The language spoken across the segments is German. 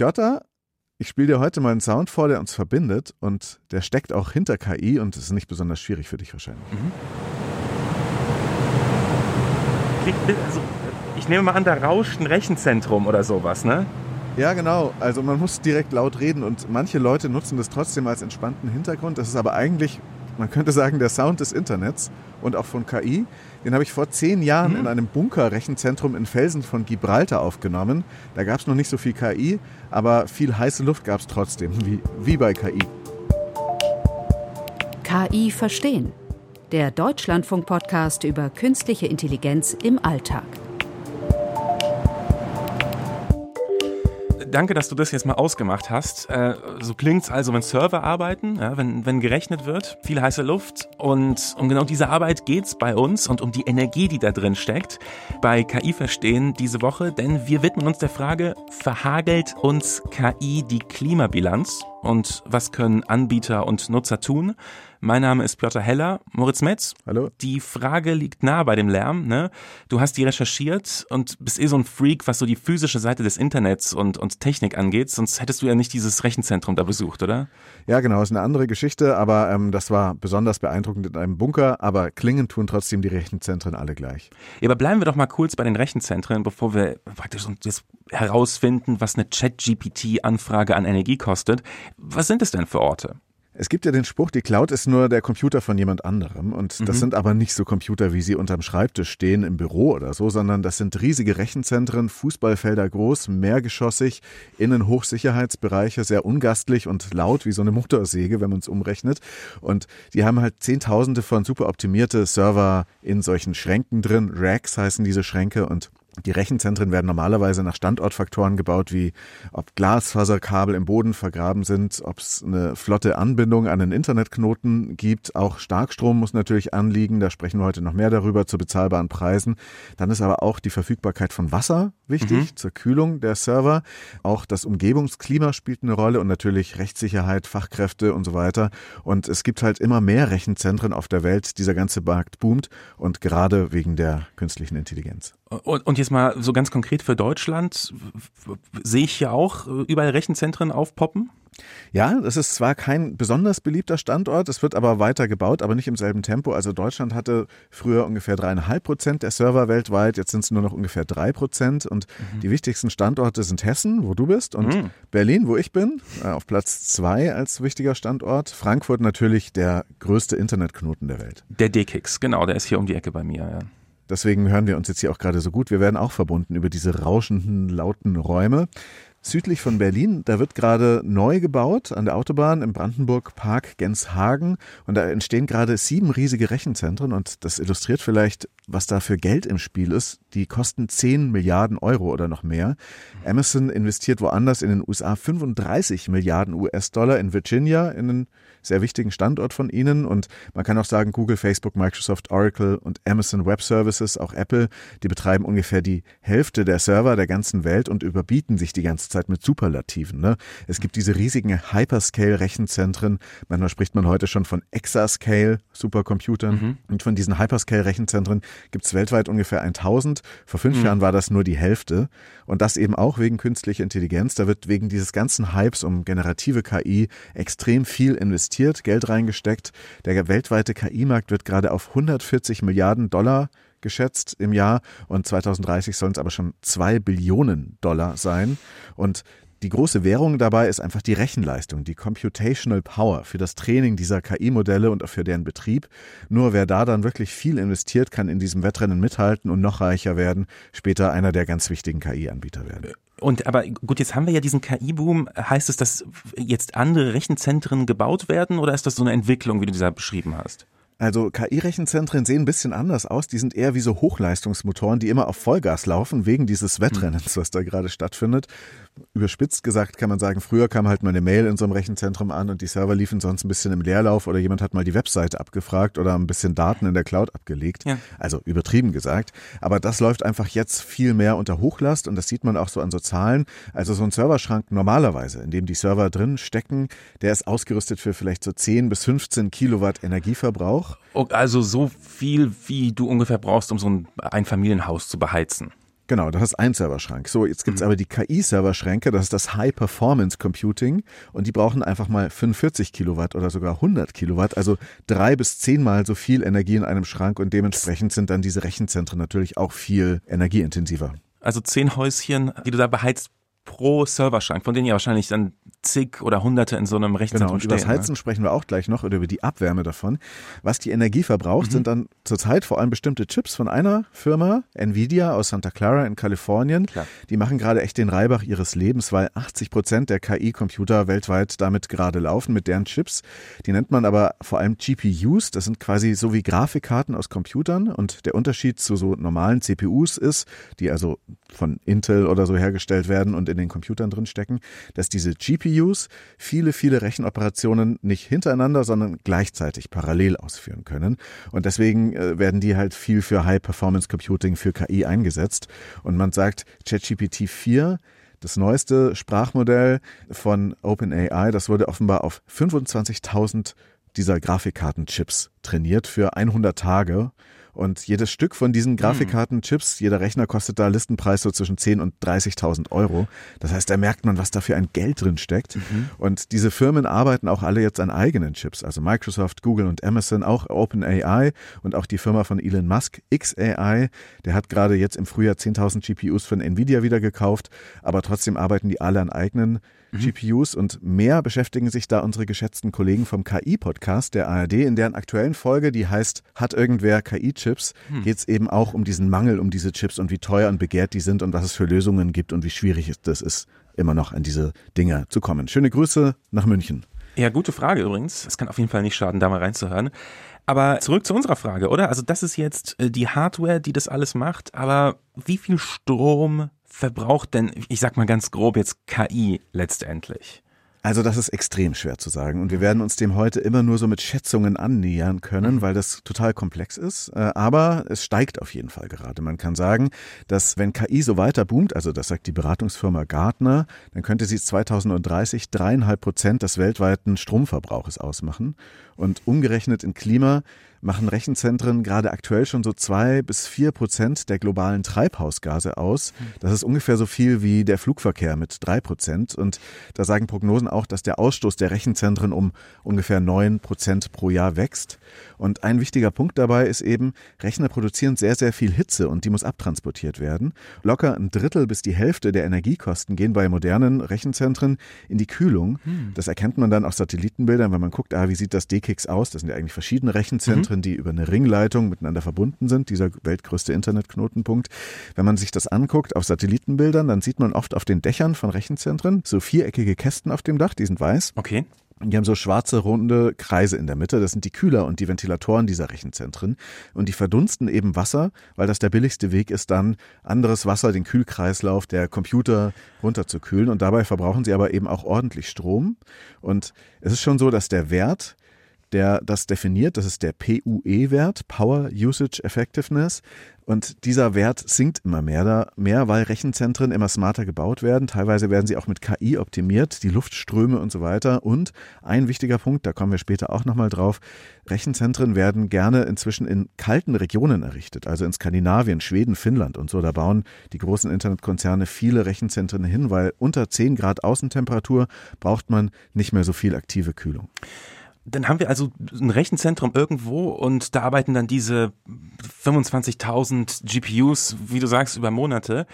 Piotr. Ich spiele dir heute mal einen Sound vor, der uns verbindet und der steckt auch hinter KI und ist nicht besonders schwierig für dich wahrscheinlich. Mhm. Also, ich nehme mal an, da rauscht ein Rechenzentrum oder sowas, ne? Ja, genau. Also man muss direkt laut reden und manche Leute nutzen das trotzdem als entspannten Hintergrund. Das ist aber eigentlich, man könnte sagen, der Sound des Internets und auch von KI. Den habe ich vor zehn Jahren mhm. in einem Bunker-Rechenzentrum in Felsen von Gibraltar aufgenommen. Da gab es noch nicht so viel KI, aber viel heiße Luft gab es trotzdem, wie, wie bei KI. KI verstehen. Der Deutschlandfunk-Podcast über künstliche Intelligenz im Alltag. Danke, dass du das jetzt mal ausgemacht hast. Äh, so klingt's also, wenn Server arbeiten, ja, wenn, wenn gerechnet wird, viel heiße Luft. Und um genau diese Arbeit geht's bei uns und um die Energie, die da drin steckt, bei KI Verstehen diese Woche. Denn wir widmen uns der Frage, verhagelt uns KI die Klimabilanz? Und was können Anbieter und Nutzer tun? Mein Name ist Piotr Heller. Moritz Metz. Hallo. Die Frage liegt nah bei dem Lärm. Ne? Du hast die recherchiert und bist eh so ein Freak, was so die physische Seite des Internets und, und Technik angeht. Sonst hättest du ja nicht dieses Rechenzentrum da besucht, oder? Ja, genau. Ist eine andere Geschichte, aber ähm, das war besonders beeindruckend in einem Bunker. Aber klingen tun trotzdem die Rechenzentren alle gleich. Ja, aber bleiben wir doch mal kurz bei den Rechenzentren, bevor wir praktisch jetzt herausfinden, was eine Chat-GPT-Anfrage an Energie kostet. Was sind es denn für Orte? Es gibt ja den Spruch, die Cloud ist nur der Computer von jemand anderem. Und das mhm. sind aber nicht so Computer, wie sie unterm Schreibtisch stehen im Büro oder so, sondern das sind riesige Rechenzentren, Fußballfelder groß, mehrgeschossig, innen Hochsicherheitsbereiche, sehr ungastlich und laut wie so eine Motorsäge, wenn man es umrechnet. Und die haben halt Zehntausende von super optimierte Server in solchen Schränken drin. Racks heißen diese Schränke und die Rechenzentren werden normalerweise nach Standortfaktoren gebaut, wie ob Glasfaserkabel im Boden vergraben sind, ob es eine flotte Anbindung an einen Internetknoten gibt. Auch Starkstrom muss natürlich anliegen. Da sprechen wir heute noch mehr darüber zu bezahlbaren Preisen. Dann ist aber auch die Verfügbarkeit von Wasser wichtig mhm. zur Kühlung der Server. Auch das Umgebungsklima spielt eine Rolle und natürlich Rechtssicherheit, Fachkräfte und so weiter. Und es gibt halt immer mehr Rechenzentren auf der Welt. Dieser ganze Markt boomt und gerade wegen der künstlichen Intelligenz. Und, und jetzt mal so ganz konkret für Deutschland, sehe ich hier auch äh, überall Rechenzentren aufpoppen? Ja, das ist zwar kein besonders beliebter Standort, es wird aber weiter gebaut, aber nicht im selben Tempo. Also Deutschland hatte früher ungefähr dreieinhalb Prozent der Server weltweit, jetzt sind es nur noch ungefähr drei Prozent. Und mhm. die wichtigsten Standorte sind Hessen, wo du bist, und mhm. Berlin, wo ich bin, äh, auf Platz zwei als wichtiger Standort. Frankfurt natürlich der größte Internetknoten der Welt. Der D-Kicks, genau, der ist hier um die Ecke bei mir, ja. Deswegen hören wir uns jetzt hier auch gerade so gut. Wir werden auch verbunden über diese rauschenden, lauten Räume. Südlich von Berlin, da wird gerade neu gebaut an der Autobahn im Brandenburg Park Genshagen und da entstehen gerade sieben riesige Rechenzentren und das illustriert vielleicht, was da für Geld im Spiel ist. Die kosten 10 Milliarden Euro oder noch mehr. Amazon investiert woanders in den USA 35 Milliarden US-Dollar in Virginia, in einen sehr wichtigen Standort von ihnen und man kann auch sagen, Google, Facebook, Microsoft, Oracle und Amazon Web Services, auch Apple, die betreiben ungefähr die Hälfte der Server der ganzen Welt und überbieten sich die ganze Zeit mit Superlativen. Ne? Es gibt diese riesigen Hyperscale-Rechenzentren. Manchmal spricht man heute schon von Exascale Supercomputern. Mhm. Und von diesen Hyperscale-Rechenzentren gibt es weltweit ungefähr 1000. Vor fünf mhm. Jahren war das nur die Hälfte. Und das eben auch wegen künstlicher Intelligenz. Da wird wegen dieses ganzen Hypes um generative KI extrem viel investiert, Geld reingesteckt. Der weltweite KI-Markt wird gerade auf 140 Milliarden Dollar geschätzt im Jahr und 2030 sollen es aber schon zwei Billionen Dollar sein. Und die große Währung dabei ist einfach die Rechenleistung, die Computational Power für das Training dieser KI-Modelle und auch für deren Betrieb. Nur wer da dann wirklich viel investiert, kann in diesem Wettrennen mithalten und noch reicher werden, später einer der ganz wichtigen KI-Anbieter werden. Und aber gut, jetzt haben wir ja diesen KI-Boom. Heißt es, dass jetzt andere Rechenzentren gebaut werden oder ist das so eine Entwicklung, wie du das beschrieben hast? Also KI-Rechenzentren sehen ein bisschen anders aus. Die sind eher wie so Hochleistungsmotoren, die immer auf Vollgas laufen, wegen dieses Wettrennens, was da gerade stattfindet überspitzt gesagt kann man sagen, früher kam halt mal eine Mail in so einem Rechenzentrum an und die Server liefen sonst ein bisschen im Leerlauf oder jemand hat mal die Webseite abgefragt oder ein bisschen Daten in der Cloud abgelegt. Ja. Also übertrieben gesagt. Aber das läuft einfach jetzt viel mehr unter Hochlast und das sieht man auch so an so Zahlen. Also so ein Serverschrank normalerweise, in dem die Server drin stecken, der ist ausgerüstet für vielleicht so 10 bis 15 Kilowatt Energieverbrauch. Also so viel, wie du ungefähr brauchst, um so ein Einfamilienhaus zu beheizen. Genau, das ist ein Serverschrank. So, jetzt gibt's mhm. aber die KI-Serverschränke, das ist das High Performance Computing und die brauchen einfach mal 45 Kilowatt oder sogar 100 Kilowatt, also drei bis zehnmal so viel Energie in einem Schrank und dementsprechend sind dann diese Rechenzentren natürlich auch viel energieintensiver. Also zehn Häuschen, die du da beheizt pro Serverschrank, von denen ja wahrscheinlich dann zig oder hunderte in so einem Rechenzentrum genau, und stehen. Über das Heizen ne? sprechen wir auch gleich noch oder über die Abwärme davon. Was die Energie verbraucht, mhm. sind dann zurzeit vor allem bestimmte Chips von einer Firma, Nvidia aus Santa Clara in Kalifornien. Klar. Die machen gerade echt den Reibach ihres Lebens, weil 80 Prozent der KI-Computer weltweit damit gerade laufen, mit deren Chips. Die nennt man aber vor allem GPUs. Das sind quasi so wie Grafikkarten aus Computern. Und der Unterschied zu so normalen CPUs ist, die also von Intel oder so hergestellt werden und in den Computern drin stecken, dass diese GPUs viele, viele Rechenoperationen nicht hintereinander, sondern gleichzeitig parallel ausführen können. Und deswegen äh, werden die halt viel für High Performance Computing, für KI eingesetzt. Und man sagt, ChatGPT 4 das neueste Sprachmodell von OpenAI, das wurde offenbar auf 25.000 dieser Grafikkartenchips trainiert für 100 Tage. Und jedes Stück von diesen hm. Grafikkartenchips, jeder Rechner kostet da Listenpreis so zwischen 10 und 30.000 Euro. Das heißt, da merkt man, was da für ein Geld drin steckt. Mhm. Und diese Firmen arbeiten auch alle jetzt an eigenen Chips. Also Microsoft, Google und Amazon, auch OpenAI und auch die Firma von Elon Musk, XAI, der hat gerade jetzt im Frühjahr 10.000 GPUs von Nvidia wieder gekauft. Aber trotzdem arbeiten die alle an eigenen mhm. GPUs und mehr beschäftigen sich da unsere geschätzten Kollegen vom KI-Podcast der ARD, in deren aktuellen Folge, die heißt Hat irgendwer KI-Chips, mhm. geht es eben auch um diesen Mangel um diese Chips und wie teuer und begehrt die sind und was es für Lösungen gibt und wie schwierig es ist, immer noch an diese Dinge zu kommen. Schöne Grüße nach München. Ja, gute Frage übrigens. Es kann auf jeden Fall nicht schaden, da mal reinzuhören. Aber zurück zu unserer Frage, oder? Also das ist jetzt äh, die Hardware, die das alles macht, aber wie viel Strom verbraucht denn, ich sag mal ganz grob jetzt KI letztendlich? Also das ist extrem schwer zu sagen und wir werden uns dem heute immer nur so mit Schätzungen annähern können, mhm. weil das total komplex ist. Äh, aber es steigt auf jeden Fall gerade. Man kann sagen, dass wenn KI so weiter boomt, also das sagt die Beratungsfirma Gartner, dann könnte sie 2030 dreieinhalb Prozent des weltweiten Stromverbrauches ausmachen und umgerechnet in Klima machen Rechenzentren gerade aktuell schon so zwei bis vier Prozent der globalen Treibhausgase aus. Das ist ungefähr so viel wie der Flugverkehr mit drei Prozent. Und da sagen Prognosen auch, dass der Ausstoß der Rechenzentren um ungefähr neun Prozent pro Jahr wächst. Und ein wichtiger Punkt dabei ist eben, Rechner produzieren sehr, sehr viel Hitze und die muss abtransportiert werden. Locker ein Drittel bis die Hälfte der Energiekosten gehen bei modernen Rechenzentren in die Kühlung. Hm. Das erkennt man dann auf Satellitenbildern, wenn man guckt, ah, wie sieht das DKIX aus? Das sind ja eigentlich verschiedene Rechenzentren. Mhm Zentren, die über eine Ringleitung miteinander verbunden sind, dieser weltgrößte Internetknotenpunkt. Wenn man sich das anguckt auf Satellitenbildern, dann sieht man oft auf den Dächern von Rechenzentren so viereckige Kästen auf dem Dach, die sind weiß. Okay. Die haben so schwarze, runde Kreise in der Mitte. Das sind die Kühler und die Ventilatoren dieser Rechenzentren. Und die verdunsten eben Wasser, weil das der billigste Weg ist, dann anderes Wasser, den Kühlkreislauf der Computer runterzukühlen. Und dabei verbrauchen sie aber eben auch ordentlich Strom. Und es ist schon so, dass der Wert der das definiert. Das ist der PUE-Wert, Power Usage Effectiveness. Und dieser Wert sinkt immer mehr, da mehr, weil Rechenzentren immer smarter gebaut werden. Teilweise werden sie auch mit KI optimiert, die Luftströme und so weiter. Und ein wichtiger Punkt, da kommen wir später auch nochmal drauf, Rechenzentren werden gerne inzwischen in kalten Regionen errichtet, also in Skandinavien, Schweden, Finnland und so. Da bauen die großen Internetkonzerne viele Rechenzentren hin, weil unter 10 Grad Außentemperatur braucht man nicht mehr so viel aktive Kühlung. Dann haben wir also ein Rechenzentrum irgendwo und da arbeiten dann diese 25.000 GPUs, wie du sagst, über Monate.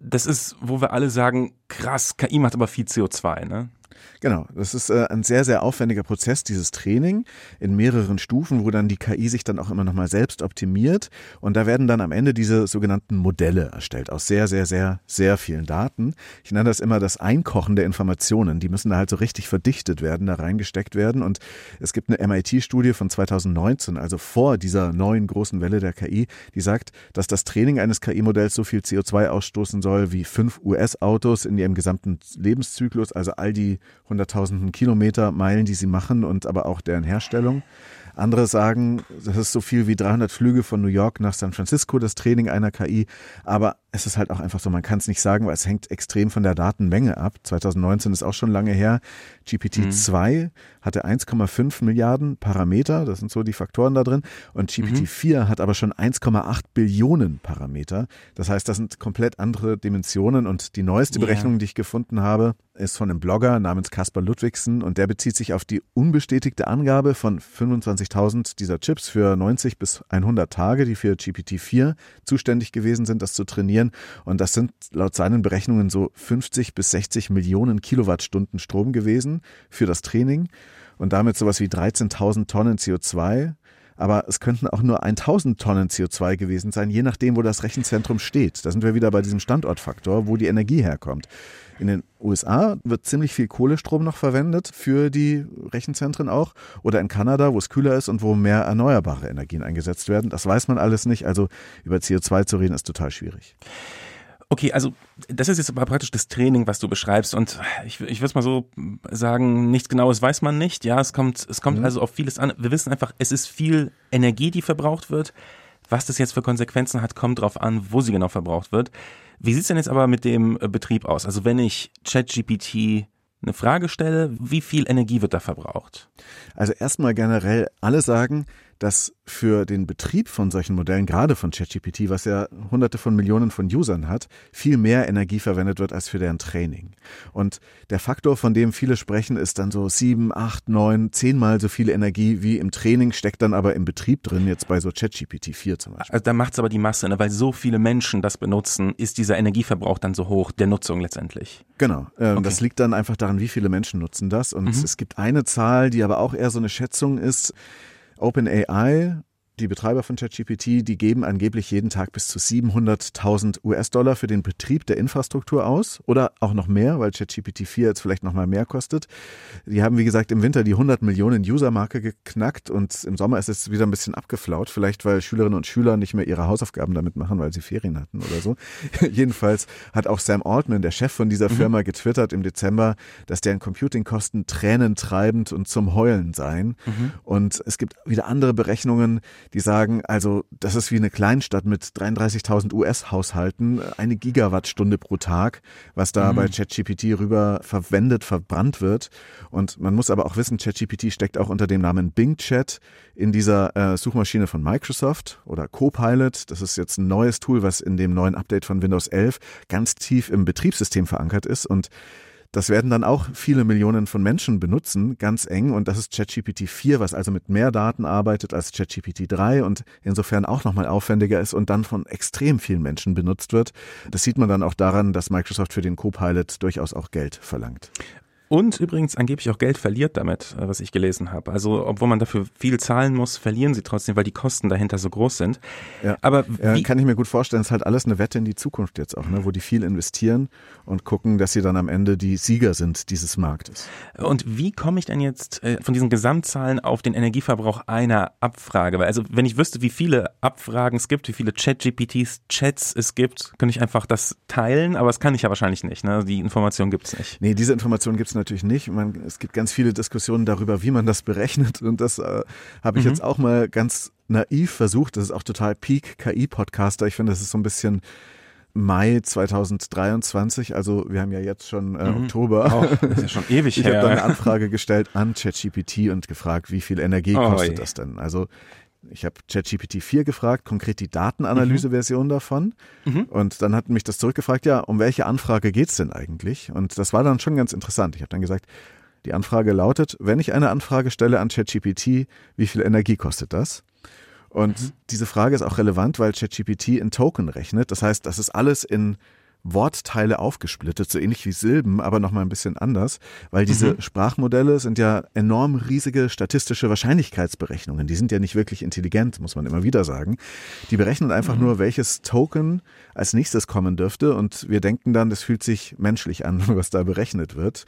Das ist, wo wir alle sagen, krass, KI macht aber viel CO2, ne? Genau, das ist äh, ein sehr, sehr aufwendiger Prozess, dieses Training in mehreren Stufen, wo dann die KI sich dann auch immer nochmal selbst optimiert. Und da werden dann am Ende diese sogenannten Modelle erstellt aus sehr, sehr, sehr, sehr vielen Daten. Ich nenne das immer das Einkochen der Informationen. Die müssen da halt so richtig verdichtet werden, da reingesteckt werden. Und es gibt eine MIT-Studie von 2019, also vor dieser neuen großen Welle der KI, die sagt, dass das Training eines KI-Modells so viel CO2 ausstoßen soll wie fünf US-Autos in ihrem gesamten Lebenszyklus, also all die hunderttausenden Kilometer, Meilen, die sie machen und aber auch deren Herstellung. Andere sagen, das ist so viel wie 300 Flüge von New York nach San Francisco, das Training einer KI. Aber es ist halt auch einfach so, man kann es nicht sagen, weil es hängt extrem von der Datenmenge ab. 2019 ist auch schon lange her. GPT-2 mhm. hatte 1,5 Milliarden Parameter, das sind so die Faktoren da drin. Und GPT-4 mhm. hat aber schon 1,8 Billionen Parameter. Das heißt, das sind komplett andere Dimensionen. Und die neueste Berechnung, yeah. die ich gefunden habe, ist von einem Blogger namens Caspar Ludwigsen und der bezieht sich auf die unbestätigte Angabe von 25.000 dieser Chips für 90 bis 100 Tage, die für GPT-4 zuständig gewesen sind, das zu trainieren. Und das sind laut seinen Berechnungen so 50 bis 60 Millionen Kilowattstunden Strom gewesen für das Training. Und damit sowas wie 13.000 Tonnen CO2 aber es könnten auch nur 1000 Tonnen CO2 gewesen sein, je nachdem, wo das Rechenzentrum steht. Da sind wir wieder bei diesem Standortfaktor, wo die Energie herkommt. In den USA wird ziemlich viel Kohlestrom noch verwendet für die Rechenzentren auch. Oder in Kanada, wo es kühler ist und wo mehr erneuerbare Energien eingesetzt werden. Das weiß man alles nicht. Also über CO2 zu reden ist total schwierig. Okay, also das ist jetzt aber praktisch das Training, was du beschreibst. Und ich, ich würde es mal so sagen, nichts Genaues weiß man nicht. Ja, es kommt, es kommt mhm. also auf vieles an. Wir wissen einfach, es ist viel Energie, die verbraucht wird. Was das jetzt für Konsequenzen hat, kommt darauf an, wo sie genau verbraucht wird. Wie sieht's denn jetzt aber mit dem äh, Betrieb aus? Also wenn ich ChatGPT eine Frage stelle, wie viel Energie wird da verbraucht? Also erstmal generell alle sagen, dass für den Betrieb von solchen Modellen, gerade von ChatGPT, was ja hunderte von Millionen von Usern hat, viel mehr Energie verwendet wird als für deren Training. Und der Faktor, von dem viele sprechen, ist dann so sieben, acht, neun, zehnmal so viel Energie wie im Training, steckt dann aber im Betrieb drin, jetzt bei so ChatGPT 4 zum Beispiel. Also da macht es aber die Masse, ne? weil so viele Menschen das benutzen, ist dieser Energieverbrauch dann so hoch, der Nutzung letztendlich. Genau. Ähm, okay. Das liegt dann einfach daran, wie viele Menschen nutzen das. Und mhm. es gibt eine Zahl, die aber auch eher so eine Schätzung ist, OpenAI die Betreiber von ChatGPT, die geben angeblich jeden Tag bis zu 700.000 US-Dollar für den Betrieb der Infrastruktur aus oder auch noch mehr, weil ChatGPT 4 jetzt vielleicht noch mal mehr kostet. Die haben, wie gesagt, im Winter die 100 Millionen User-Marke geknackt und im Sommer ist es wieder ein bisschen abgeflaut, vielleicht weil Schülerinnen und Schüler nicht mehr ihre Hausaufgaben damit machen, weil sie Ferien hatten oder so. Jedenfalls hat auch Sam Altman, der Chef von dieser mhm. Firma, getwittert im Dezember, dass deren Computingkosten tränentreibend und zum Heulen seien. Mhm. Und es gibt wieder andere Berechnungen, die sagen, also das ist wie eine Kleinstadt mit 33.000 US-Haushalten, eine Gigawattstunde pro Tag, was da mhm. bei ChatGPT rüber verwendet, verbrannt wird. Und man muss aber auch wissen, ChatGPT steckt auch unter dem Namen Bing Chat in dieser äh, Suchmaschine von Microsoft oder Copilot. Das ist jetzt ein neues Tool, was in dem neuen Update von Windows 11 ganz tief im Betriebssystem verankert ist und das werden dann auch viele Millionen von Menschen benutzen, ganz eng. Und das ist ChatGPT 4, was also mit mehr Daten arbeitet als ChatGPT 3 und insofern auch nochmal aufwendiger ist und dann von extrem vielen Menschen benutzt wird. Das sieht man dann auch daran, dass Microsoft für den Copilot durchaus auch Geld verlangt. Und übrigens angeblich auch Geld verliert damit, äh, was ich gelesen habe. Also obwohl man dafür viel zahlen muss, verlieren sie trotzdem, weil die Kosten dahinter so groß sind. Ja. Aber ja, kann ich mir gut vorstellen, es ist halt alles eine Wette in die Zukunft jetzt auch, ne? wo die viel investieren und gucken, dass sie dann am Ende die Sieger sind dieses Marktes. Und wie komme ich denn jetzt äh, von diesen Gesamtzahlen auf den Energieverbrauch einer Abfrage? Weil also wenn ich wüsste, wie viele Abfragen es gibt, wie viele Chat-GPTs, Chats es gibt, könnte ich einfach das teilen, aber das kann ich ja wahrscheinlich nicht. Ne? Die Information gibt es nicht. Nee, diese Information gibt es natürlich nicht. Man, es gibt ganz viele Diskussionen darüber, wie man das berechnet. Und das äh, habe ich mhm. jetzt auch mal ganz naiv versucht. Das ist auch total Peak KI-Podcaster. Ich finde, das ist so ein bisschen Mai 2023, also wir haben ja jetzt schon äh, mhm. Oktober. Oh, das ist ja schon ewig ich her. Ich habe dann eine Anfrage gestellt an ChatGPT und gefragt, wie viel Energie oh, kostet je. das denn? Also ich habe ChatGPT 4 gefragt, konkret die Datenanalyse-Version mhm. davon. Mhm. Und dann hat mich das zurückgefragt, ja, um welche Anfrage geht's denn eigentlich? Und das war dann schon ganz interessant. Ich habe dann gesagt, die Anfrage lautet, wenn ich eine Anfrage stelle an ChatGPT, wie viel Energie kostet das? Und mhm. diese Frage ist auch relevant, weil ChatGPT in Token rechnet. Das heißt, das ist alles in Wortteile aufgesplittet, so ähnlich wie Silben, aber nochmal ein bisschen anders, weil diese mhm. Sprachmodelle sind ja enorm riesige statistische Wahrscheinlichkeitsberechnungen. Die sind ja nicht wirklich intelligent, muss man immer wieder sagen. Die berechnen einfach mhm. nur, welches Token als nächstes kommen dürfte und wir denken dann, das fühlt sich menschlich an, was da berechnet wird.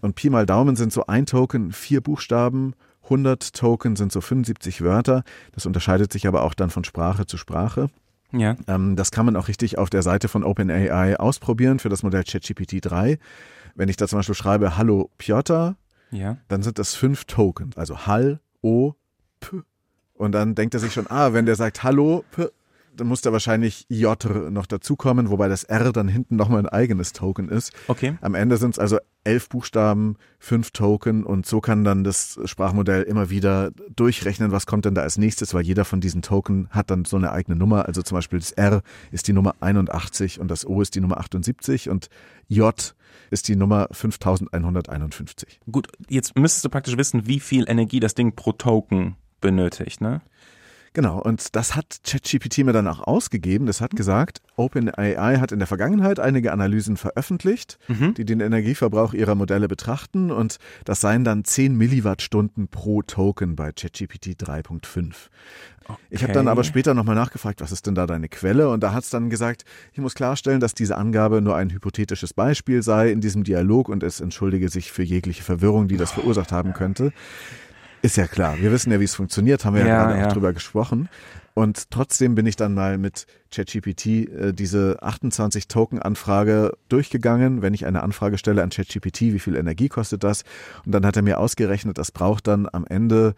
Und Pi mal Daumen sind so ein Token, vier Buchstaben, 100 Token sind so 75 Wörter. Das unterscheidet sich aber auch dann von Sprache zu Sprache. Ja. Ähm, das kann man auch richtig auf der Seite von OpenAI ausprobieren für das Modell ChatGPT 3. Wenn ich da zum Beispiel schreibe Hallo Piotr, ja. dann sind das fünf Token, also Hall, O, P, Und dann denkt er sich schon, ah, wenn der sagt Hallo, dann muss da wahrscheinlich J noch dazukommen, wobei das R dann hinten nochmal ein eigenes Token ist. Okay. Am Ende sind es also elf Buchstaben, fünf Token und so kann dann das Sprachmodell immer wieder durchrechnen, was kommt denn da als nächstes, weil jeder von diesen Token hat dann so eine eigene Nummer. Also zum Beispiel das R ist die Nummer 81 und das O ist die Nummer 78 und J ist die Nummer 5151. Gut, jetzt müsstest du praktisch wissen, wie viel Energie das Ding pro Token benötigt, ne? Genau, und das hat ChatGPT mir dann auch ausgegeben. Das hat gesagt, OpenAI hat in der Vergangenheit einige Analysen veröffentlicht, mhm. die den Energieverbrauch ihrer Modelle betrachten und das seien dann 10 Milliwattstunden pro Token bei ChatGPT 3.5. Okay. Ich habe dann aber später nochmal nachgefragt, was ist denn da deine Quelle? Und da hat es dann gesagt, ich muss klarstellen, dass diese Angabe nur ein hypothetisches Beispiel sei in diesem Dialog und es entschuldige sich für jegliche Verwirrung, die das verursacht haben könnte. Ist ja klar. Wir wissen ja, wie es funktioniert, haben wir ja, ja gerade ja. auch drüber gesprochen. Und trotzdem bin ich dann mal mit ChatGPT äh, diese 28 Token-Anfrage durchgegangen. Wenn ich eine Anfrage stelle an ChatGPT, wie viel Energie kostet das? Und dann hat er mir ausgerechnet, das braucht dann am Ende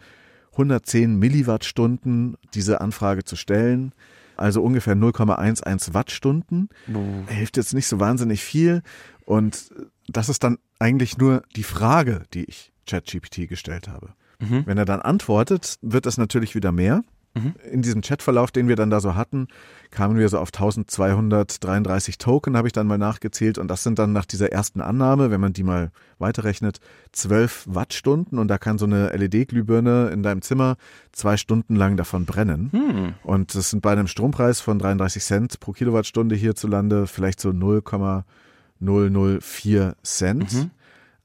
110 Milliwattstunden, diese Anfrage zu stellen. Also ungefähr 0,11 Wattstunden. Oh. Hilft jetzt nicht so wahnsinnig viel. Und das ist dann eigentlich nur die Frage, die ich ChatGPT gestellt habe. Mhm. Wenn er dann antwortet, wird das natürlich wieder mehr. Mhm. In diesem Chatverlauf, den wir dann da so hatten, kamen wir so auf 1233 Token, habe ich dann mal nachgezählt. Und das sind dann nach dieser ersten Annahme, wenn man die mal weiterrechnet, 12 Wattstunden. Und da kann so eine LED-Glühbirne in deinem Zimmer zwei Stunden lang davon brennen. Mhm. Und das sind bei einem Strompreis von 33 Cent pro Kilowattstunde hierzulande vielleicht so 0,004 Cent.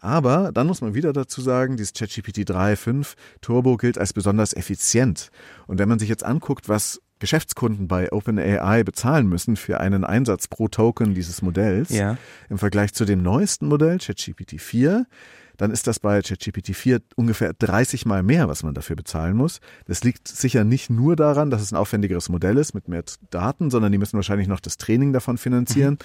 Mhm. Aber dann muss man wieder dazu sagen, dieses ChatGPT 3.5 Turbo gilt als besonders effizient. Und wenn man sich jetzt anguckt, was Geschäftskunden bei OpenAI bezahlen müssen für einen Einsatz pro Token dieses Modells ja. im Vergleich zu dem neuesten Modell, ChatGPT 4, dann ist das bei ChatGPT 4 ungefähr 30 mal mehr, was man dafür bezahlen muss. Das liegt sicher nicht nur daran, dass es ein aufwendigeres Modell ist mit mehr Daten, sondern die müssen wahrscheinlich noch das Training davon finanzieren. Mhm.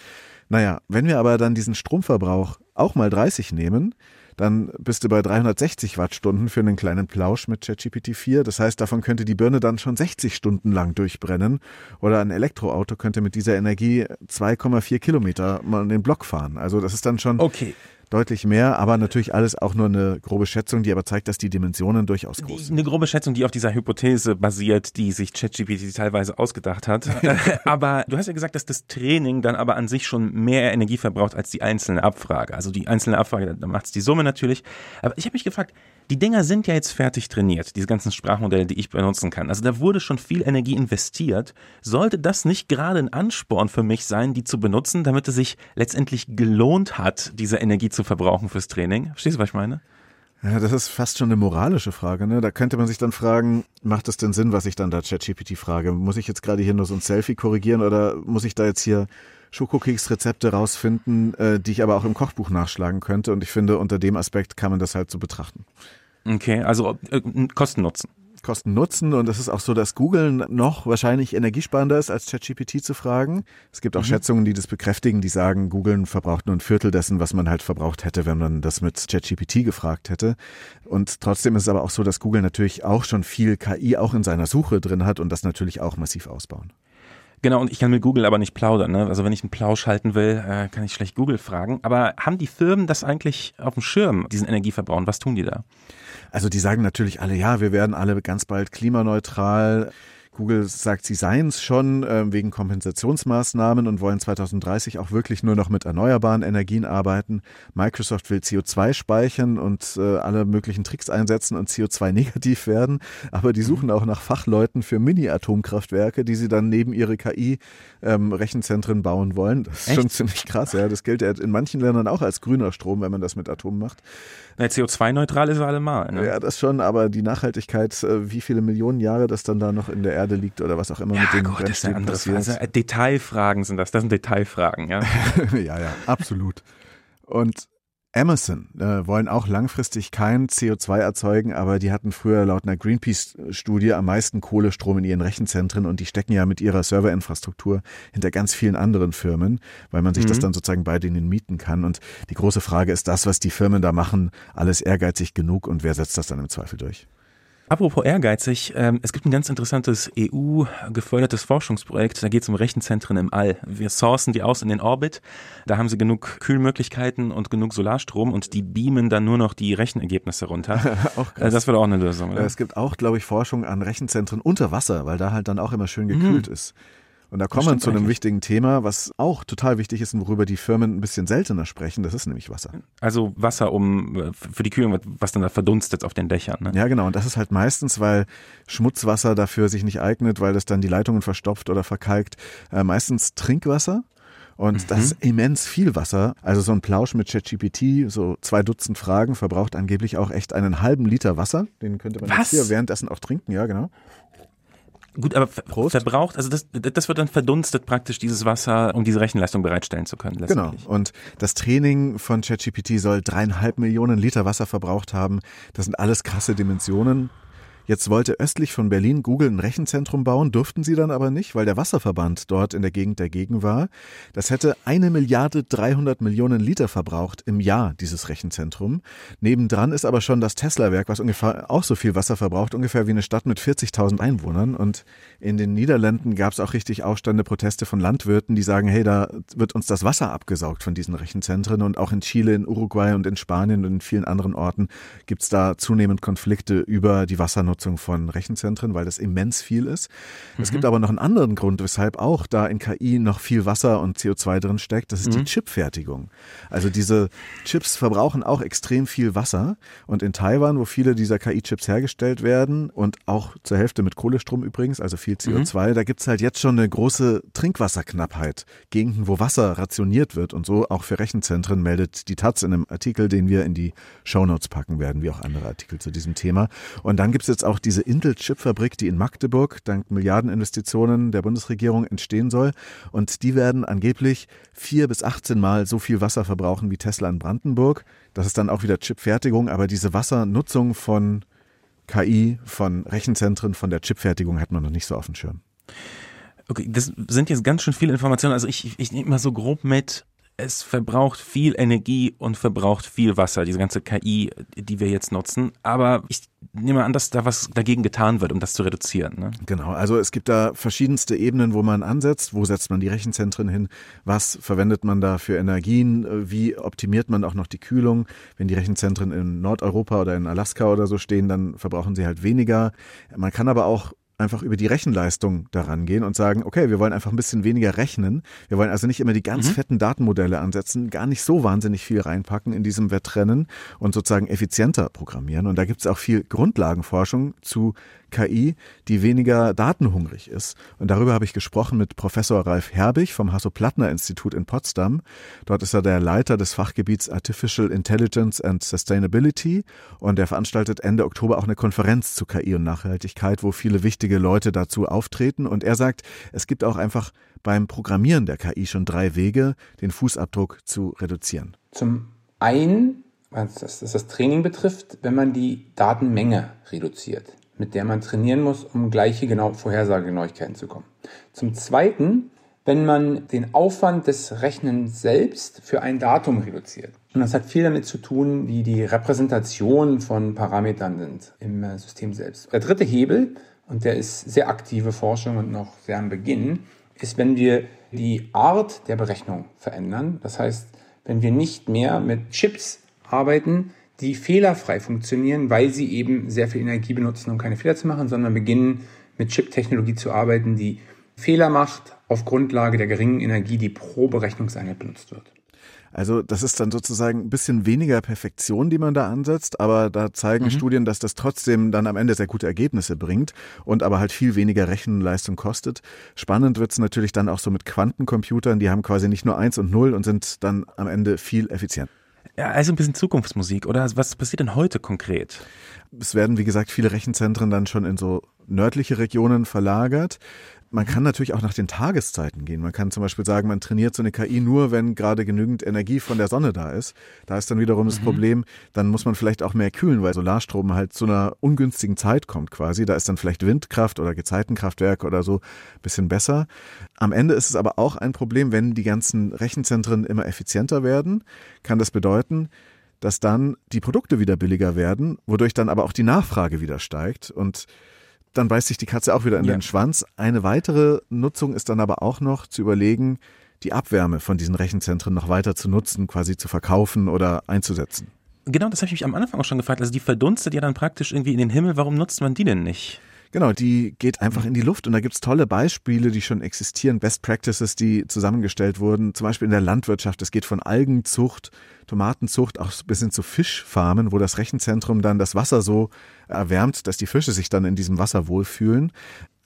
Naja, wenn wir aber dann diesen Stromverbrauch auch mal 30 nehmen, dann bist du bei 360 Wattstunden für einen kleinen Plausch mit ChatGPT 4. Das heißt, davon könnte die Birne dann schon 60 Stunden lang durchbrennen. Oder ein Elektroauto könnte mit dieser Energie 2,4 Kilometer mal in den Block fahren. Also das ist dann schon okay deutlich mehr, aber natürlich alles auch nur eine grobe Schätzung, die aber zeigt, dass die Dimensionen durchaus groß sind. Eine grobe Schätzung, die auf dieser Hypothese basiert, die sich ChatGPT teilweise ausgedacht hat. aber du hast ja gesagt, dass das Training dann aber an sich schon mehr Energie verbraucht als die einzelne Abfrage. Also die einzelne Abfrage, da macht es die Summe natürlich. Aber ich habe mich gefragt, die Dinger sind ja jetzt fertig trainiert, diese ganzen Sprachmodelle, die ich benutzen kann. Also da wurde schon viel Energie investiert. Sollte das nicht gerade ein Ansporn für mich sein, die zu benutzen, damit es sich letztendlich gelohnt hat, diese Energie zu verbrauchen fürs Training? Verstehst du, was ich meine? Ja, das ist fast schon eine moralische Frage. Ne? Da könnte man sich dann fragen, macht es denn Sinn, was ich dann da ChatGPT frage? Muss ich jetzt gerade hier nur so ein Selfie korrigieren oder muss ich da jetzt hier Schokokeks-Rezepte rausfinden, äh, die ich aber auch im Kochbuch nachschlagen könnte. Und ich finde, unter dem Aspekt kann man das halt so betrachten. Okay, also äh, Kosten-Nutzen. Kosten-Nutzen und es ist auch so, dass Google noch wahrscheinlich energiesparender ist, als ChatGPT zu fragen. Es gibt auch mhm. Schätzungen, die das bekräftigen, die sagen, Google verbraucht nur ein Viertel dessen, was man halt verbraucht hätte, wenn man das mit ChatGPT gefragt hätte. Und trotzdem ist es aber auch so, dass Google natürlich auch schon viel KI auch in seiner Suche drin hat und das natürlich auch massiv ausbauen. Genau, und ich kann mit Google aber nicht plaudern. Ne? Also wenn ich einen Plausch halten will, äh, kann ich schlecht Google fragen. Aber haben die Firmen das eigentlich auf dem Schirm, diesen Energieverbrauch? Was tun die da? Also die sagen natürlich alle, ja, wir werden alle ganz bald klimaneutral. Google sagt, sie seien es schon äh, wegen Kompensationsmaßnahmen und wollen 2030 auch wirklich nur noch mit erneuerbaren Energien arbeiten. Microsoft will CO2 speichern und äh, alle möglichen Tricks einsetzen und CO2 negativ werden. Aber die suchen auch nach Fachleuten für Mini-Atomkraftwerke, die sie dann neben ihre KI-Rechenzentren ähm, bauen wollen. Das ist Echt? schon ziemlich krass. Ja, das gilt ja in manchen Ländern auch als grüner Strom, wenn man das mit Atom macht. CO2-neutral ist er allemal. Ne? Ja, das schon, aber die Nachhaltigkeit, äh, wie viele Millionen Jahre das dann da noch in der Erde liegt oder was auch immer ja, mit den gut, Brennstäben passiert. Also, äh, Detailfragen sind das, das sind Detailfragen, ja. ja, ja, absolut. Und Amazon äh, wollen auch langfristig kein CO2 erzeugen, aber die hatten früher laut einer Greenpeace-Studie am meisten Kohlestrom in ihren Rechenzentren und die stecken ja mit ihrer Serverinfrastruktur hinter ganz vielen anderen Firmen, weil man sich mhm. das dann sozusagen bei denen mieten kann. Und die große Frage ist das, was die Firmen da machen, alles ehrgeizig genug und wer setzt das dann im Zweifel durch? Apropos ehrgeizig, ähm, es gibt ein ganz interessantes EU-gefördertes Forschungsprojekt, da geht es um Rechenzentren im All. Wir sourcen die aus in den Orbit, da haben sie genug Kühlmöglichkeiten und genug Solarstrom und die beamen dann nur noch die Rechenergebnisse runter. auch krass. Das wird auch eine Lösung. Oder? Es gibt auch, glaube ich, Forschung an Rechenzentren unter Wasser, weil da halt dann auch immer schön gekühlt mhm. ist. Und da kommen wir zu einem eigentlich. wichtigen Thema, was auch total wichtig ist und worüber die Firmen ein bisschen seltener sprechen. Das ist nämlich Wasser. Also Wasser um für die Kühlung, was dann da verdunstet auf den Dächern. Ne? Ja, genau. Und das ist halt meistens, weil Schmutzwasser dafür sich nicht eignet, weil das dann die Leitungen verstopft oder verkalkt. Äh, meistens Trinkwasser. Und mhm. das ist immens viel Wasser. Also so ein Plausch mit ChatGPT, so zwei Dutzend Fragen, verbraucht angeblich auch echt einen halben Liter Wasser. Den könnte man jetzt hier währenddessen auch trinken, ja, genau. Gut, aber Prost. verbraucht, also das, das wird dann verdunstet praktisch, dieses Wasser, um diese Rechenleistung bereitstellen zu können. Genau. Und das Training von ChatGPT soll dreieinhalb Millionen Liter Wasser verbraucht haben. Das sind alles krasse Dimensionen. Jetzt wollte östlich von Berlin Google ein Rechenzentrum bauen, durften sie dann aber nicht, weil der Wasserverband dort in der Gegend dagegen war. Das hätte eine Milliarde 300 Millionen Liter verbraucht im Jahr, dieses Rechenzentrum. Nebendran ist aber schon das Tesla-Werk, was ungefähr auch so viel Wasser verbraucht, ungefähr wie eine Stadt mit 40.000 Einwohnern. Und in den Niederlanden gab es auch richtig Aufstände, Proteste von Landwirten, die sagen, hey, da wird uns das Wasser abgesaugt von diesen Rechenzentren. Und auch in Chile, in Uruguay und in Spanien und in vielen anderen Orten gibt es da zunehmend Konflikte über die Wassernutzung Nutzung von Rechenzentren, weil das immens viel ist. Mhm. Es gibt aber noch einen anderen Grund, weshalb auch da in KI noch viel Wasser und CO2 drin steckt. Das ist mhm. die Chipfertigung. Also diese Chips verbrauchen auch extrem viel Wasser. Und in Taiwan, wo viele dieser KI-Chips hergestellt werden und auch zur Hälfte mit Kohlestrom übrigens, also viel CO2, mhm. da gibt's halt jetzt schon eine große Trinkwasserknappheit. Gegenden, wo Wasser rationiert wird und so auch für Rechenzentren meldet die Taz in einem Artikel, den wir in die Shownotes packen werden, wie auch andere Artikel zu diesem Thema. Und dann gibt's jetzt auch diese Intel-Chip-Fabrik, die in Magdeburg dank Milliardeninvestitionen der Bundesregierung entstehen soll. Und die werden angeblich vier bis 18 Mal so viel Wasser verbrauchen wie Tesla in Brandenburg. Das ist dann auch wieder Chipfertigung, aber diese Wassernutzung von KI, von Rechenzentren, von der Chipfertigung hat man noch nicht so auf dem Schirm. Okay, das sind jetzt ganz schön viele Informationen. Also ich, ich, ich nehme mal so grob mit, es verbraucht viel Energie und verbraucht viel Wasser, diese ganze KI, die wir jetzt nutzen. Aber ich nehme an, dass da was dagegen getan wird, um das zu reduzieren. Ne? Genau, also es gibt da verschiedenste Ebenen, wo man ansetzt. Wo setzt man die Rechenzentren hin? Was verwendet man da für Energien? Wie optimiert man auch noch die Kühlung? Wenn die Rechenzentren in Nordeuropa oder in Alaska oder so stehen, dann verbrauchen sie halt weniger. Man kann aber auch einfach über die Rechenleistung daran gehen und sagen, okay, wir wollen einfach ein bisschen weniger rechnen. Wir wollen also nicht immer die ganz mhm. fetten Datenmodelle ansetzen, gar nicht so wahnsinnig viel reinpacken in diesem Wettrennen und sozusagen effizienter programmieren. Und da gibt es auch viel Grundlagenforschung zu KI, die weniger datenhungrig ist. Und darüber habe ich gesprochen mit Professor Ralf Herbig vom Hasso-Plattner-Institut in Potsdam. Dort ist er der Leiter des Fachgebiets Artificial Intelligence and Sustainability und er veranstaltet Ende Oktober auch eine Konferenz zu KI und Nachhaltigkeit, wo viele wichtige Leute dazu auftreten. Und er sagt, es gibt auch einfach beim Programmieren der KI schon drei Wege, den Fußabdruck zu reduzieren. Zum einen, was das Training betrifft, wenn man die Datenmenge reduziert mit der man trainieren muss, um gleiche genau Vorhersageneuigkeiten zu kommen. Zum Zweiten, wenn man den Aufwand des Rechnens selbst für ein Datum reduziert. Und das hat viel damit zu tun, wie die Repräsentation von Parametern sind im äh, System selbst. Der dritte Hebel, und der ist sehr aktive Forschung und noch sehr am Beginn, ist, wenn wir die Art der Berechnung verändern. Das heißt, wenn wir nicht mehr mit Chips arbeiten, die fehlerfrei funktionieren, weil sie eben sehr viel Energie benutzen, um keine Fehler zu machen, sondern beginnen mit Chip-Technologie zu arbeiten, die Fehler macht auf Grundlage der geringen Energie, die pro Berechnungseinheit benutzt wird. Also das ist dann sozusagen ein bisschen weniger Perfektion, die man da ansetzt, aber da zeigen mhm. Studien, dass das trotzdem dann am Ende sehr gute Ergebnisse bringt und aber halt viel weniger Rechenleistung kostet. Spannend wird's natürlich dann auch so mit Quantencomputern, die haben quasi nicht nur eins und null und sind dann am Ende viel effizienter. Ja, also ein bisschen Zukunftsmusik, oder? Was passiert denn heute konkret? Es werden, wie gesagt, viele Rechenzentren dann schon in so nördliche Regionen verlagert. Man kann natürlich auch nach den Tageszeiten gehen. Man kann zum Beispiel sagen, man trainiert so eine KI nur, wenn gerade genügend Energie von der Sonne da ist. Da ist dann wiederum das mhm. Problem, dann muss man vielleicht auch mehr kühlen, weil Solarstrom halt zu einer ungünstigen Zeit kommt quasi. Da ist dann vielleicht Windkraft oder Gezeitenkraftwerke oder so ein bisschen besser. Am Ende ist es aber auch ein Problem, wenn die ganzen Rechenzentren immer effizienter werden, kann das bedeuten, dass dann die Produkte wieder billiger werden, wodurch dann aber auch die Nachfrage wieder steigt und dann beißt sich die Katze auch wieder in ja. den Schwanz. Eine weitere Nutzung ist dann aber auch noch zu überlegen, die Abwärme von diesen Rechenzentren noch weiter zu nutzen, quasi zu verkaufen oder einzusetzen. Genau, das habe ich mich am Anfang auch schon gefragt. Also die verdunstet ja dann praktisch irgendwie in den Himmel. Warum nutzt man die denn nicht? Genau, die geht einfach in die Luft und da gibt's tolle Beispiele, die schon existieren, Best Practices, die zusammengestellt wurden, zum Beispiel in der Landwirtschaft. Es geht von Algenzucht, Tomatenzucht auch bis hin zu Fischfarmen, wo das Rechenzentrum dann das Wasser so erwärmt, dass die Fische sich dann in diesem Wasser wohlfühlen.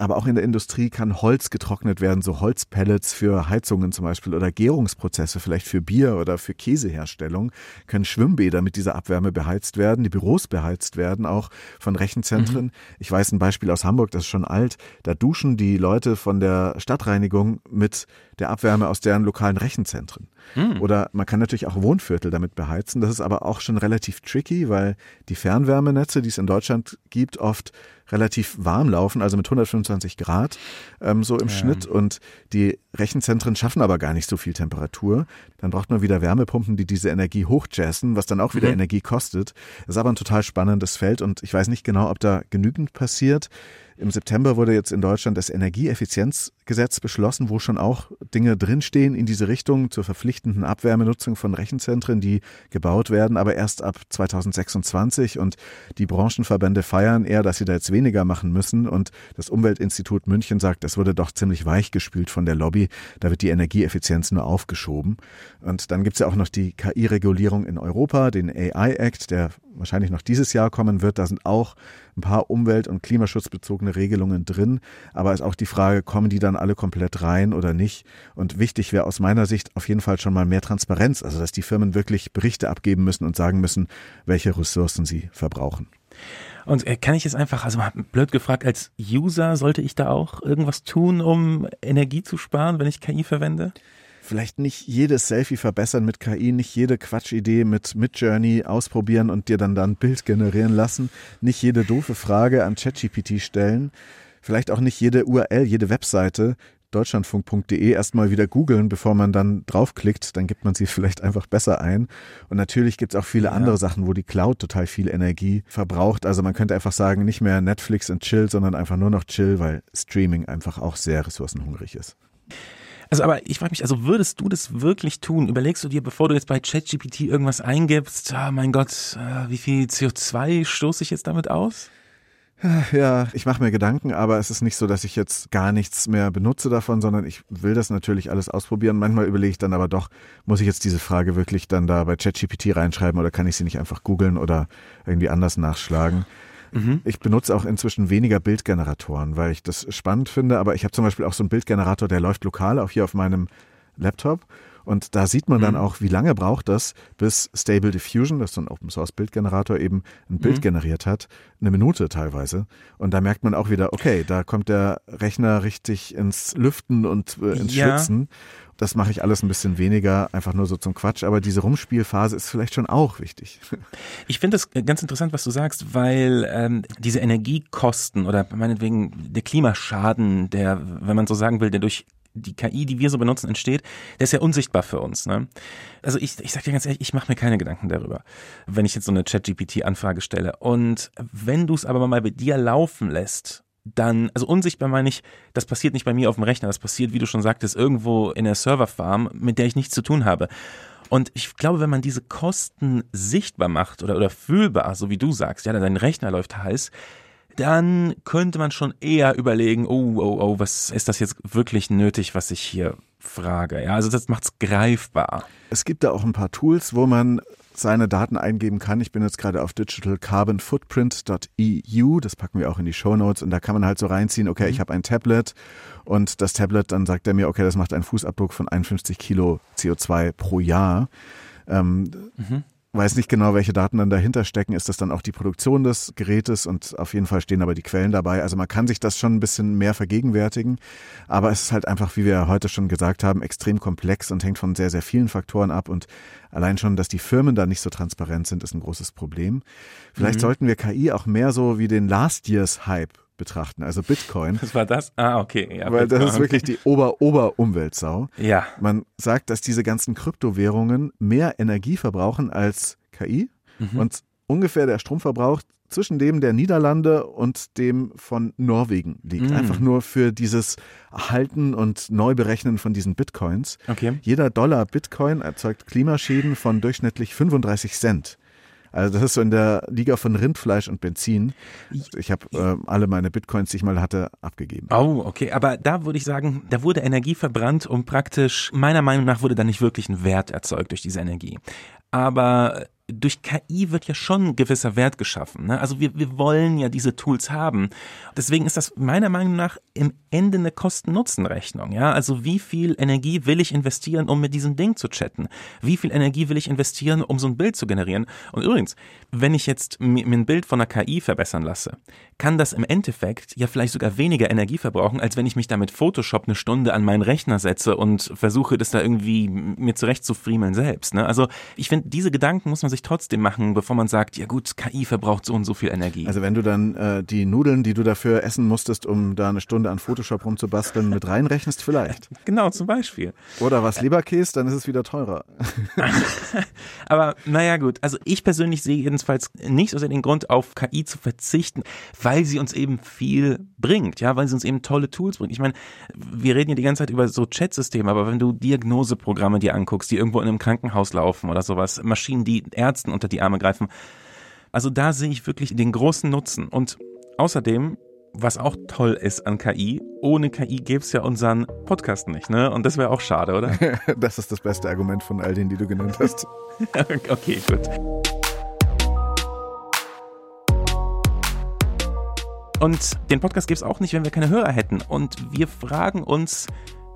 Aber auch in der Industrie kann Holz getrocknet werden, so Holzpellets für Heizungen zum Beispiel oder Gärungsprozesse, vielleicht für Bier oder für Käseherstellung, können Schwimmbäder mit dieser Abwärme beheizt werden, die Büros beheizt werden, auch von Rechenzentren. Mhm. Ich weiß ein Beispiel aus Hamburg, das ist schon alt, da duschen die Leute von der Stadtreinigung mit der Abwärme aus deren lokalen Rechenzentren. Mhm. Oder man kann natürlich auch Wohnviertel damit beheizen. Das ist aber auch schon relativ tricky, weil die Fernwärmenetze, die es in Deutschland gibt, oft relativ warm laufen, also mit 125 Grad ähm, so im ja. Schnitt. Und die Rechenzentren schaffen aber gar nicht so viel Temperatur. Dann braucht man wieder Wärmepumpen, die diese Energie hochjazzen, was dann auch wieder mhm. Energie kostet. Das ist aber ein total spannendes Feld und ich weiß nicht genau, ob da genügend passiert. Im September wurde jetzt in Deutschland das Energieeffizienzgesetz beschlossen, wo schon auch Dinge drinstehen in diese Richtung zur verpflichtenden Abwärmenutzung von Rechenzentren, die gebaut werden, aber erst ab 2026. Und die Branchenverbände feiern eher, dass sie da jetzt weniger machen müssen. Und das Umweltinstitut München sagt, das wurde doch ziemlich weichgespült von der Lobby. Da wird die Energieeffizienz nur aufgeschoben. Und dann gibt's ja auch noch die KI-Regulierung in Europa, den AI-Act, der wahrscheinlich noch dieses Jahr kommen wird. Da sind auch ein paar umwelt- und klimaschutzbezogene Regelungen drin. Aber ist auch die Frage, kommen die dann alle komplett rein oder nicht? Und wichtig wäre aus meiner Sicht auf jeden Fall schon mal mehr Transparenz, also dass die Firmen wirklich Berichte abgeben müssen und sagen müssen, welche Ressourcen sie verbrauchen. Und äh, kann ich es einfach, also blöd gefragt, als User sollte ich da auch irgendwas tun, um Energie zu sparen, wenn ich KI verwende? Vielleicht nicht jedes Selfie verbessern mit KI, nicht jede Quatschidee mit Midjourney ausprobieren und dir dann da ein Bild generieren lassen, nicht jede doofe Frage an ChatGPT stellen, vielleicht auch nicht jede URL, jede Webseite deutschlandfunk.de erstmal wieder googeln, bevor man dann draufklickt, dann gibt man sie vielleicht einfach besser ein. Und natürlich gibt es auch viele ja. andere Sachen, wo die Cloud total viel Energie verbraucht. Also man könnte einfach sagen, nicht mehr Netflix und Chill, sondern einfach nur noch Chill, weil Streaming einfach auch sehr ressourcenhungrig ist. Also, aber ich frage mich, also würdest du das wirklich tun? Überlegst du dir, bevor du jetzt bei ChatGPT irgendwas eingibst, oh mein Gott, äh, wie viel CO2 stoße ich jetzt damit aus? Ja, ich mache mir Gedanken, aber es ist nicht so, dass ich jetzt gar nichts mehr benutze davon, sondern ich will das natürlich alles ausprobieren. Manchmal überlege ich dann aber doch, muss ich jetzt diese Frage wirklich dann da bei ChatGPT reinschreiben oder kann ich sie nicht einfach googeln oder irgendwie anders nachschlagen? Mhm. Ich benutze auch inzwischen weniger Bildgeneratoren, weil ich das spannend finde. Aber ich habe zum Beispiel auch so einen Bildgenerator, der läuft lokal, auch hier auf meinem Laptop. Und da sieht man dann mhm. auch, wie lange braucht das, bis Stable Diffusion, das ist so ein Open Source Bildgenerator, eben ein Bild mhm. generiert hat. Eine Minute teilweise. Und da merkt man auch wieder, okay, da kommt der Rechner richtig ins Lüften und äh, ins ja. Schwitzen. Das mache ich alles ein bisschen weniger, einfach nur so zum Quatsch. Aber diese Rumspielphase ist vielleicht schon auch wichtig. Ich finde das ganz interessant, was du sagst, weil ähm, diese Energiekosten oder meinetwegen der Klimaschaden, der, wenn man so sagen will, der durch die KI, die wir so benutzen, entsteht, der ist ja unsichtbar für uns. Ne? Also ich, ich sage dir ganz ehrlich, ich mache mir keine Gedanken darüber, wenn ich jetzt so eine Chat-GPT-Anfrage stelle. Und wenn du es aber mal bei dir laufen lässt, dann, also unsichtbar meine ich, das passiert nicht bei mir auf dem Rechner, das passiert, wie du schon sagtest, irgendwo in der Serverfarm, mit der ich nichts zu tun habe. Und ich glaube, wenn man diese Kosten sichtbar macht oder, oder fühlbar, so wie du sagst, ja, dein Rechner läuft heiß, dann könnte man schon eher überlegen, oh, oh, oh, was ist das jetzt wirklich nötig, was ich hier frage? Ja, also das macht's greifbar. Es gibt da auch ein paar Tools, wo man seine Daten eingeben kann. Ich bin jetzt gerade auf digitalcarbonfootprint.eu, das packen wir auch in die Show Notes und da kann man halt so reinziehen, okay, mhm. ich habe ein Tablet und das Tablet, dann sagt er mir, okay, das macht einen Fußabdruck von 51 Kilo CO2 pro Jahr. Ähm, mhm weiß nicht genau, welche Daten dann dahinter stecken. Ist das dann auch die Produktion des Gerätes? Und auf jeden Fall stehen aber die Quellen dabei. Also man kann sich das schon ein bisschen mehr vergegenwärtigen. Aber es ist halt einfach, wie wir heute schon gesagt haben, extrem komplex und hängt von sehr, sehr vielen Faktoren ab. Und allein schon, dass die Firmen da nicht so transparent sind, ist ein großes Problem. Vielleicht mhm. sollten wir KI auch mehr so wie den Last Year's Hype betrachten, also Bitcoin. Was war das? Ah, okay. Ja, Weil Bitcoin. das ist wirklich die Ober-Ober-Umweltsau. Ja. Man sagt, dass diese ganzen Kryptowährungen mehr Energie verbrauchen als KI und ungefähr der Stromverbrauch zwischen dem der Niederlande und dem von Norwegen liegt. Mm. Einfach nur für dieses Halten und Neuberechnen von diesen Bitcoins. Okay. Jeder Dollar Bitcoin erzeugt Klimaschäden von durchschnittlich 35 Cent. Also das ist so in der Liga von Rindfleisch und Benzin. Ich habe äh, alle meine Bitcoins, die ich mal hatte, abgegeben. Oh, okay. Aber da würde ich sagen, da wurde Energie verbrannt und praktisch, meiner Meinung nach, wurde da nicht wirklich ein Wert erzeugt durch diese Energie. Aber durch KI wird ja schon gewisser Wert geschaffen. Ne? Also wir, wir wollen ja diese Tools haben. Deswegen ist das meiner Meinung nach im Ende eine Kosten-Nutzen-Rechnung. Ja? Also wie viel Energie will ich investieren, um mit diesem Ding zu chatten? Wie viel Energie will ich investieren, um so ein Bild zu generieren? Und übrigens, wenn ich jetzt mir ein Bild von einer KI verbessern lasse, kann das im Endeffekt ja vielleicht sogar weniger Energie verbrauchen, als wenn ich mich da mit Photoshop eine Stunde an meinen Rechner setze und versuche, das da irgendwie mir zurechtzufriemeln selbst. Ne? Also ich finde, diese Gedanken muss man sich trotzdem machen, bevor man sagt, ja gut, KI verbraucht so und so viel Energie. Also wenn du dann äh, die Nudeln, die du dafür essen musstest, um da eine Stunde an Photoshop rumzubasteln, mit reinrechnest, vielleicht. genau, zum Beispiel. Oder was Leberkäse, dann ist es wieder teurer. Aber naja gut, also ich persönlich sehe jedenfalls nicht so sehr den Grund, auf KI zu verzichten, weil sie uns eben viel bringt, ja, weil sie uns eben tolle Tools bringt. Ich meine, wir reden ja die ganze Zeit über so Chat-Systeme, aber wenn du Diagnoseprogramme dir anguckst, die irgendwo in einem Krankenhaus laufen oder sowas, Maschinen, die Ärzten unter die Arme greifen, also da sehe ich wirklich den großen Nutzen. Und außerdem was auch toll ist an KI, ohne KI gäbe es ja unseren Podcast nicht, ne? Und das wäre auch schade, oder? Das ist das beste Argument von all denen, die du genannt hast. okay, gut. Und den Podcast gäbe es auch nicht, wenn wir keine Hörer hätten. Und wir fragen uns,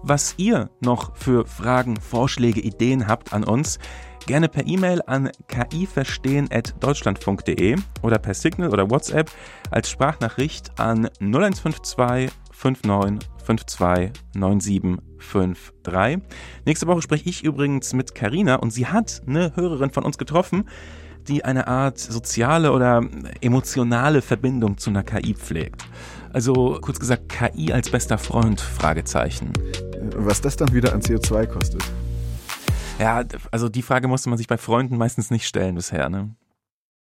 was ihr noch für Fragen, Vorschläge, Ideen habt an uns. Gerne per E-Mail an kiverstehen.deutschlandfunk.de oder per Signal oder WhatsApp als Sprachnachricht an 0152 59 52 9753. Nächste Woche spreche ich übrigens mit Karina und sie hat eine Hörerin von uns getroffen, die eine Art soziale oder emotionale Verbindung zu einer KI pflegt. Also kurz gesagt, KI als bester Freund, Fragezeichen. Was das dann wieder an CO2 kostet. Ja, also die Frage musste man sich bei Freunden meistens nicht stellen bisher, ne?